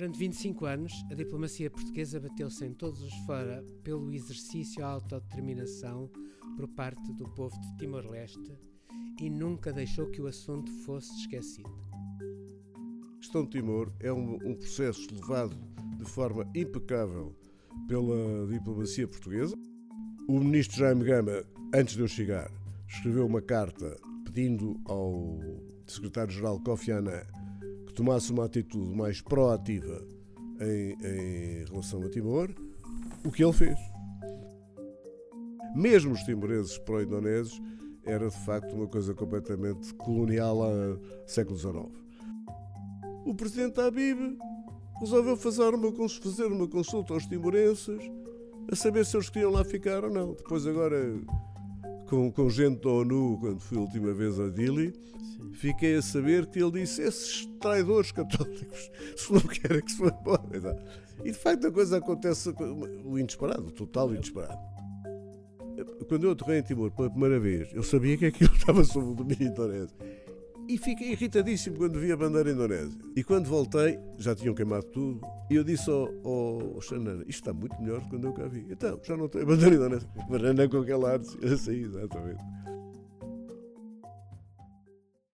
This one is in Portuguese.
Durante 25 anos, a diplomacia portuguesa bateu-se em todos os fora pelo exercício à autodeterminação por parte do povo de Timor-Leste e nunca deixou que o assunto fosse esquecido. A questão de Timor é um, um processo levado de forma impecável pela diplomacia portuguesa. O ministro Jaime Gama, antes de eu chegar, escreveu uma carta pedindo ao secretário-geral Kofi Annan tomasse uma atitude mais proativa em, em relação a Timor, o que ele fez. Mesmo os timoreses pró-indonésios era de facto uma coisa completamente colonial a século XIX. O presidente Habib resolveu fazer uma, fazer uma consulta aos timorenses a saber se eles queriam lá ficar ou não. Depois agora com, com gente da ONU, quando fui a última vez a Dili, Sim. fiquei a saber que ele disse: esses traidores católicos, se não querem que se vão embora. E de facto a coisa acontece, o inesperado, o total inesperado. Quando eu aterrei em Timor pela primeira vez, eu sabia que aquilo estava sob o domínio indonésio. E fiquei irritadíssimo quando vi a bandeira indonésia. E quando voltei, já tinham queimado tudo. E eu disse ao, Xanana: Isto está muito melhor do que quando eu cá vi. Então, já não tem a bandeira indonésia. Banana com aquela arte. Eu exatamente.